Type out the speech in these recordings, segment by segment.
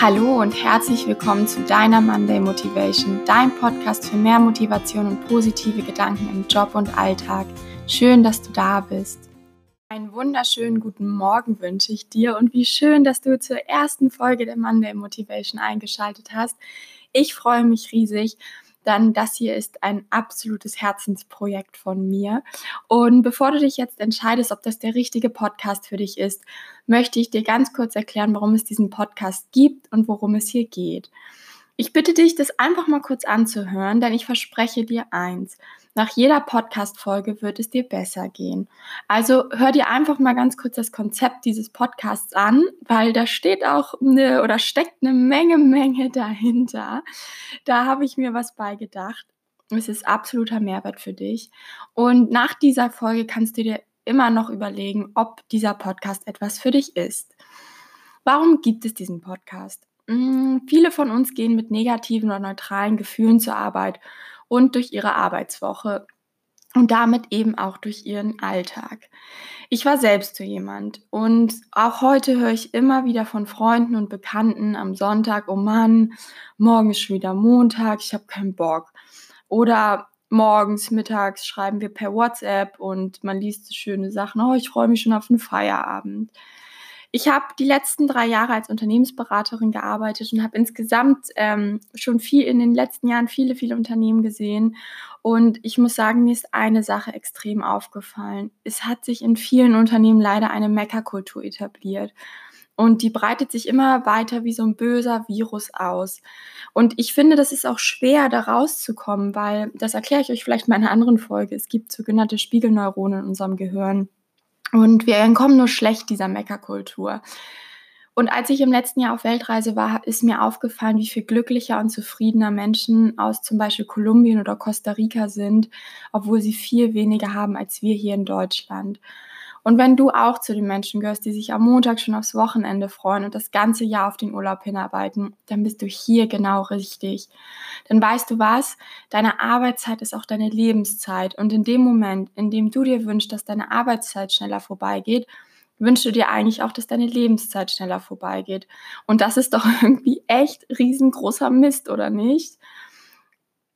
Hallo und herzlich willkommen zu deiner Monday Motivation, dein Podcast für mehr Motivation und positive Gedanken im Job und Alltag. Schön, dass du da bist. Einen wunderschönen guten Morgen wünsche ich dir und wie schön, dass du zur ersten Folge der Monday Motivation eingeschaltet hast. Ich freue mich riesig dann das hier ist ein absolutes Herzensprojekt von mir. Und bevor du dich jetzt entscheidest, ob das der richtige Podcast für dich ist, möchte ich dir ganz kurz erklären, warum es diesen Podcast gibt und worum es hier geht. Ich bitte dich, das einfach mal kurz anzuhören, denn ich verspreche dir eins. Nach jeder Podcast-Folge wird es dir besser gehen. Also hör dir einfach mal ganz kurz das Konzept dieses Podcasts an, weil da steht auch eine oder steckt eine Menge, Menge dahinter. Da habe ich mir was beigedacht. Es ist absoluter Mehrwert für dich. Und nach dieser Folge kannst du dir immer noch überlegen, ob dieser Podcast etwas für dich ist. Warum gibt es diesen Podcast? Mm, viele von uns gehen mit negativen oder neutralen Gefühlen zur Arbeit und durch ihre Arbeitswoche und damit eben auch durch ihren Alltag. Ich war selbst so jemand und auch heute höre ich immer wieder von Freunden und Bekannten am Sonntag, oh Mann, morgen ist schon wieder Montag, ich habe keinen Bock. Oder morgens, mittags schreiben wir per WhatsApp und man liest so schöne Sachen, oh, ich freue mich schon auf den Feierabend. Ich habe die letzten drei Jahre als Unternehmensberaterin gearbeitet und habe insgesamt ähm, schon viel in den letzten Jahren viele, viele Unternehmen gesehen. Und ich muss sagen, mir ist eine Sache extrem aufgefallen. Es hat sich in vielen Unternehmen leider eine Meckerkultur etabliert. Und die breitet sich immer weiter wie so ein böser Virus aus. Und ich finde, das ist auch schwer, da rauszukommen, weil, das erkläre ich euch vielleicht in einer anderen Folge, es gibt sogenannte Spiegelneuronen in unserem Gehirn. Und wir entkommen nur schlecht dieser Meckerkultur. Und als ich im letzten Jahr auf Weltreise war, ist mir aufgefallen, wie viel glücklicher und zufriedener Menschen aus zum Beispiel Kolumbien oder Costa Rica sind, obwohl sie viel weniger haben als wir hier in Deutschland. Und wenn du auch zu den Menschen gehörst, die sich am Montag schon aufs Wochenende freuen und das ganze Jahr auf den Urlaub hinarbeiten, dann bist du hier genau richtig. Dann weißt du was? Deine Arbeitszeit ist auch deine Lebenszeit. Und in dem Moment, in dem du dir wünschst, dass deine Arbeitszeit schneller vorbeigeht, wünschst du dir eigentlich auch, dass deine Lebenszeit schneller vorbeigeht. Und das ist doch irgendwie echt riesengroßer Mist, oder nicht?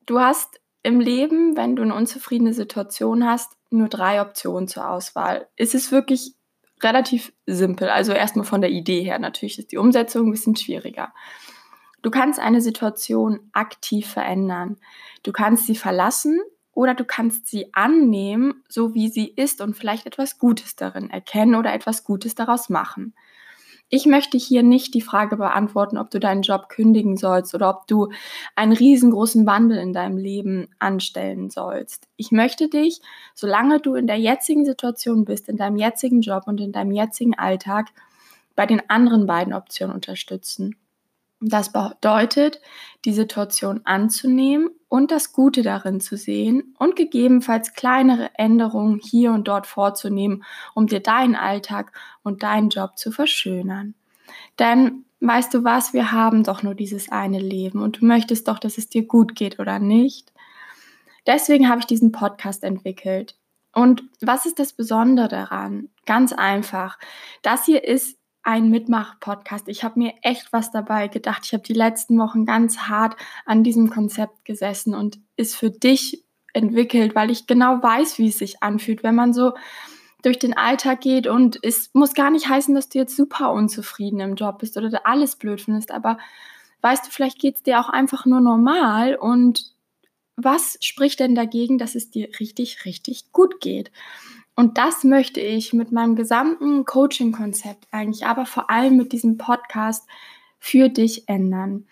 Du hast im Leben, wenn du eine unzufriedene Situation hast, nur drei Optionen zur Auswahl. Es ist wirklich relativ simpel. Also erstmal von der Idee her. Natürlich ist die Umsetzung ein bisschen schwieriger. Du kannst eine Situation aktiv verändern. Du kannst sie verlassen oder du kannst sie annehmen, so wie sie ist und vielleicht etwas Gutes darin erkennen oder etwas Gutes daraus machen. Ich möchte hier nicht die Frage beantworten, ob du deinen Job kündigen sollst oder ob du einen riesengroßen Wandel in deinem Leben anstellen sollst. Ich möchte dich, solange du in der jetzigen Situation bist, in deinem jetzigen Job und in deinem jetzigen Alltag, bei den anderen beiden Optionen unterstützen. Das bedeutet, die Situation anzunehmen und das Gute darin zu sehen und gegebenenfalls kleinere Änderungen hier und dort vorzunehmen, um dir deinen Alltag und deinen Job zu verschönern. Denn weißt du was, wir haben doch nur dieses eine Leben und du möchtest doch, dass es dir gut geht oder nicht. Deswegen habe ich diesen Podcast entwickelt. Und was ist das Besondere daran? Ganz einfach. Das hier ist ein Mitmach-Podcast. Ich habe mir echt was dabei gedacht. Ich habe die letzten Wochen ganz hart an diesem Konzept gesessen und ist für dich entwickelt, weil ich genau weiß, wie es sich anfühlt, wenn man so durch den Alltag geht und es muss gar nicht heißen, dass du jetzt super unzufrieden im Job bist oder alles blöd findest, aber weißt du, vielleicht geht es dir auch einfach nur normal und was spricht denn dagegen, dass es dir richtig, richtig gut geht? Und das möchte ich mit meinem gesamten Coaching-Konzept eigentlich, aber vor allem mit diesem Podcast für dich ändern.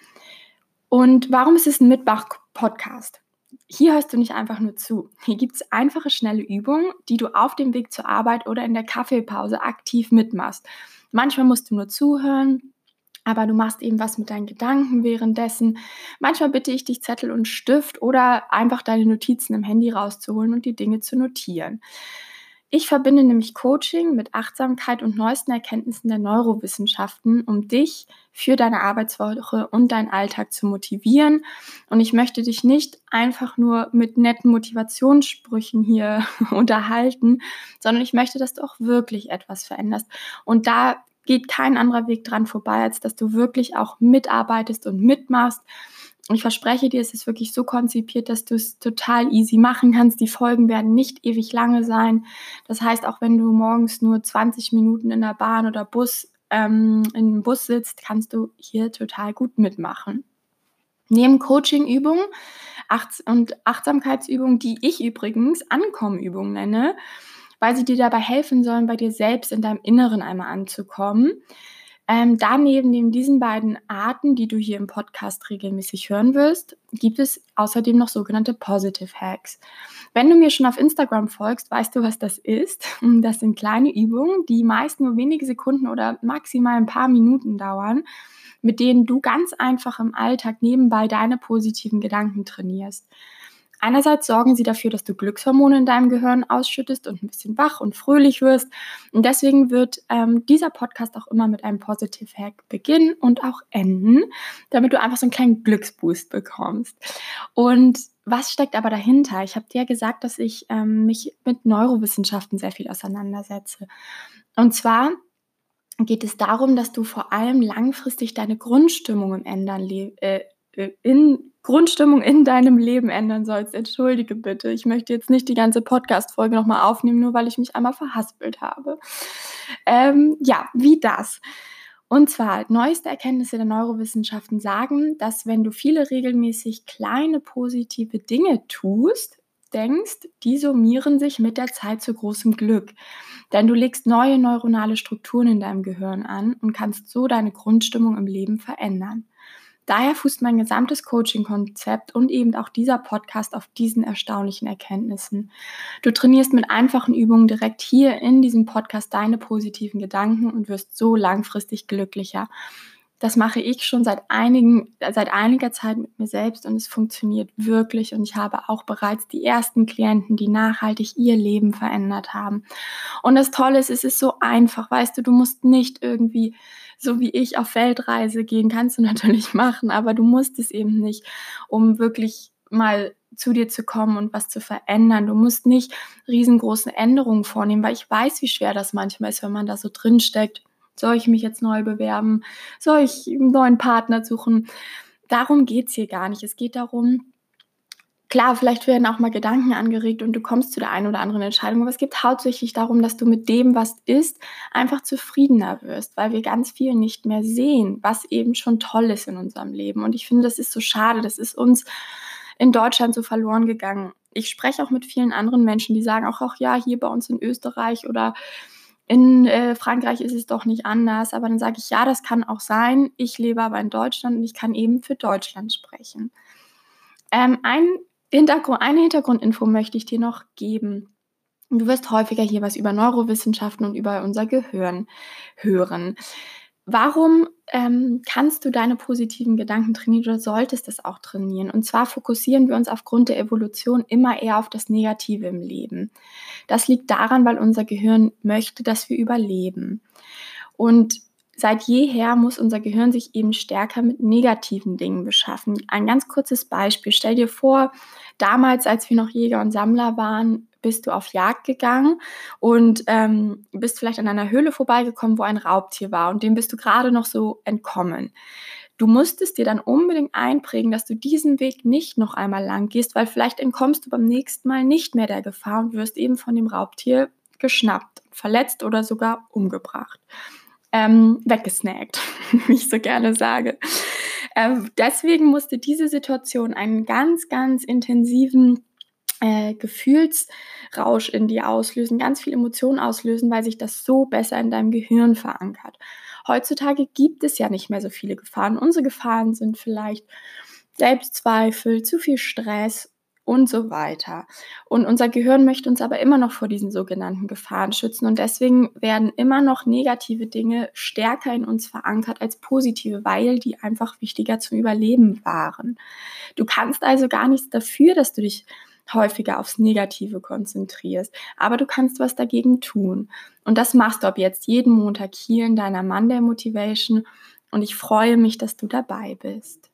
Und warum ist es ein Mitmach-Podcast? Hier hörst du nicht einfach nur zu. Hier gibt es einfache, schnelle Übungen, die du auf dem Weg zur Arbeit oder in der Kaffeepause aktiv mitmachst. Manchmal musst du nur zuhören, aber du machst eben was mit deinen Gedanken währenddessen. Manchmal bitte ich dich, Zettel und Stift oder einfach deine Notizen im Handy rauszuholen und die Dinge zu notieren. Ich verbinde nämlich Coaching mit Achtsamkeit und neuesten Erkenntnissen der Neurowissenschaften, um dich für deine Arbeitswoche und deinen Alltag zu motivieren. Und ich möchte dich nicht einfach nur mit netten Motivationssprüchen hier unterhalten, sondern ich möchte, dass du auch wirklich etwas veränderst. Und da geht kein anderer Weg dran vorbei, als dass du wirklich auch mitarbeitest und mitmachst. Und ich verspreche dir, es ist wirklich so konzipiert, dass du es total easy machen kannst. Die Folgen werden nicht ewig lange sein. Das heißt, auch wenn du morgens nur 20 Minuten in der Bahn oder Bus ähm, in dem Bus sitzt, kannst du hier total gut mitmachen. Neben Coaching-Übungen Achts und Achtsamkeitsübungen, die ich übrigens Ankommenübungen nenne, weil sie dir dabei helfen sollen, bei dir selbst in deinem Inneren einmal anzukommen. Ähm, daneben, neben diesen beiden Arten, die du hier im Podcast regelmäßig hören wirst, gibt es außerdem noch sogenannte Positive Hacks. Wenn du mir schon auf Instagram folgst, weißt du, was das ist. Das sind kleine Übungen, die meist nur wenige Sekunden oder maximal ein paar Minuten dauern, mit denen du ganz einfach im Alltag nebenbei deine positiven Gedanken trainierst. Einerseits sorgen sie dafür, dass du Glückshormone in deinem Gehirn ausschüttest und ein bisschen wach und fröhlich wirst. Und deswegen wird ähm, dieser Podcast auch immer mit einem Positive Hack beginnen und auch enden, damit du einfach so einen kleinen Glücksboost bekommst. Und was steckt aber dahinter? Ich habe dir ja gesagt, dass ich ähm, mich mit Neurowissenschaften sehr viel auseinandersetze. Und zwar geht es darum, dass du vor allem langfristig deine Grundstimmung im Ändern äh, in Grundstimmung in deinem Leben ändern sollst. Entschuldige bitte. Ich möchte jetzt nicht die ganze Podcast-Folge nochmal aufnehmen, nur weil ich mich einmal verhaspelt habe. Ähm, ja, wie das? Und zwar, neueste Erkenntnisse der Neurowissenschaften sagen, dass wenn du viele regelmäßig kleine positive Dinge tust, denkst, die summieren sich mit der Zeit zu großem Glück. Denn du legst neue neuronale Strukturen in deinem Gehirn an und kannst so deine Grundstimmung im Leben verändern. Daher fußt mein gesamtes Coaching-Konzept und eben auch dieser Podcast auf diesen erstaunlichen Erkenntnissen. Du trainierst mit einfachen Übungen direkt hier in diesem Podcast deine positiven Gedanken und wirst so langfristig glücklicher. Das mache ich schon seit, einigen, seit einiger Zeit mit mir selbst und es funktioniert wirklich. Und ich habe auch bereits die ersten Klienten, die nachhaltig ihr Leben verändert haben. Und das Tolle ist, es ist so einfach. Weißt du, du musst nicht irgendwie so wie ich auf Weltreise gehen. Kannst du natürlich machen, aber du musst es eben nicht, um wirklich mal zu dir zu kommen und was zu verändern. Du musst nicht riesengroße Änderungen vornehmen, weil ich weiß, wie schwer das manchmal ist, wenn man da so drin steckt soll ich mich jetzt neu bewerben? Soll ich einen neuen Partner suchen? Darum geht es hier gar nicht. Es geht darum, klar, vielleicht werden auch mal Gedanken angeregt und du kommst zu der einen oder anderen Entscheidung, aber es geht hauptsächlich darum, dass du mit dem, was ist, einfach zufriedener wirst, weil wir ganz viel nicht mehr sehen, was eben schon toll ist in unserem Leben. Und ich finde, das ist so schade, das ist uns in Deutschland so verloren gegangen. Ich spreche auch mit vielen anderen Menschen, die sagen auch, ach ja, hier bei uns in Österreich oder in äh, Frankreich ist es doch nicht anders. Aber dann sage ich, ja, das kann auch sein. Ich lebe aber in Deutschland und ich kann eben für Deutschland sprechen. Ähm, ein Hintergrund, eine Hintergrundinfo möchte ich dir noch geben. Du wirst häufiger hier was über Neurowissenschaften und über unser Gehirn hören. Warum ähm, kannst du deine positiven Gedanken trainieren oder solltest es auch trainieren? Und zwar fokussieren wir uns aufgrund der Evolution immer eher auf das Negative im Leben. Das liegt daran, weil unser Gehirn möchte, dass wir überleben. Und seit jeher muss unser Gehirn sich eben stärker mit negativen Dingen beschaffen. Ein ganz kurzes Beispiel. Stell dir vor, damals, als wir noch Jäger und Sammler waren, bist du auf Jagd gegangen und ähm, bist vielleicht an einer Höhle vorbeigekommen, wo ein Raubtier war und dem bist du gerade noch so entkommen. Du musstest dir dann unbedingt einprägen, dass du diesen Weg nicht noch einmal lang gehst, weil vielleicht entkommst du beim nächsten Mal nicht mehr der Gefahr und wirst eben von dem Raubtier geschnappt, verletzt oder sogar umgebracht. Ähm, weggesnackt, wie ich so gerne sage. Ähm, deswegen musste diese Situation einen ganz, ganz intensiven äh, Gefühlsrausch in dir auslösen, ganz viel Emotionen auslösen, weil sich das so besser in deinem Gehirn verankert. Heutzutage gibt es ja nicht mehr so viele Gefahren. Unsere Gefahren sind vielleicht Selbstzweifel, zu viel Stress und so weiter. Und unser Gehirn möchte uns aber immer noch vor diesen sogenannten Gefahren schützen und deswegen werden immer noch negative Dinge stärker in uns verankert als positive, weil die einfach wichtiger zum Überleben waren. Du kannst also gar nichts dafür, dass du dich häufiger aufs Negative konzentrierst. Aber du kannst was dagegen tun. Und das machst du ab jetzt jeden Montag hier in deiner Monday Motivation. Und ich freue mich, dass du dabei bist.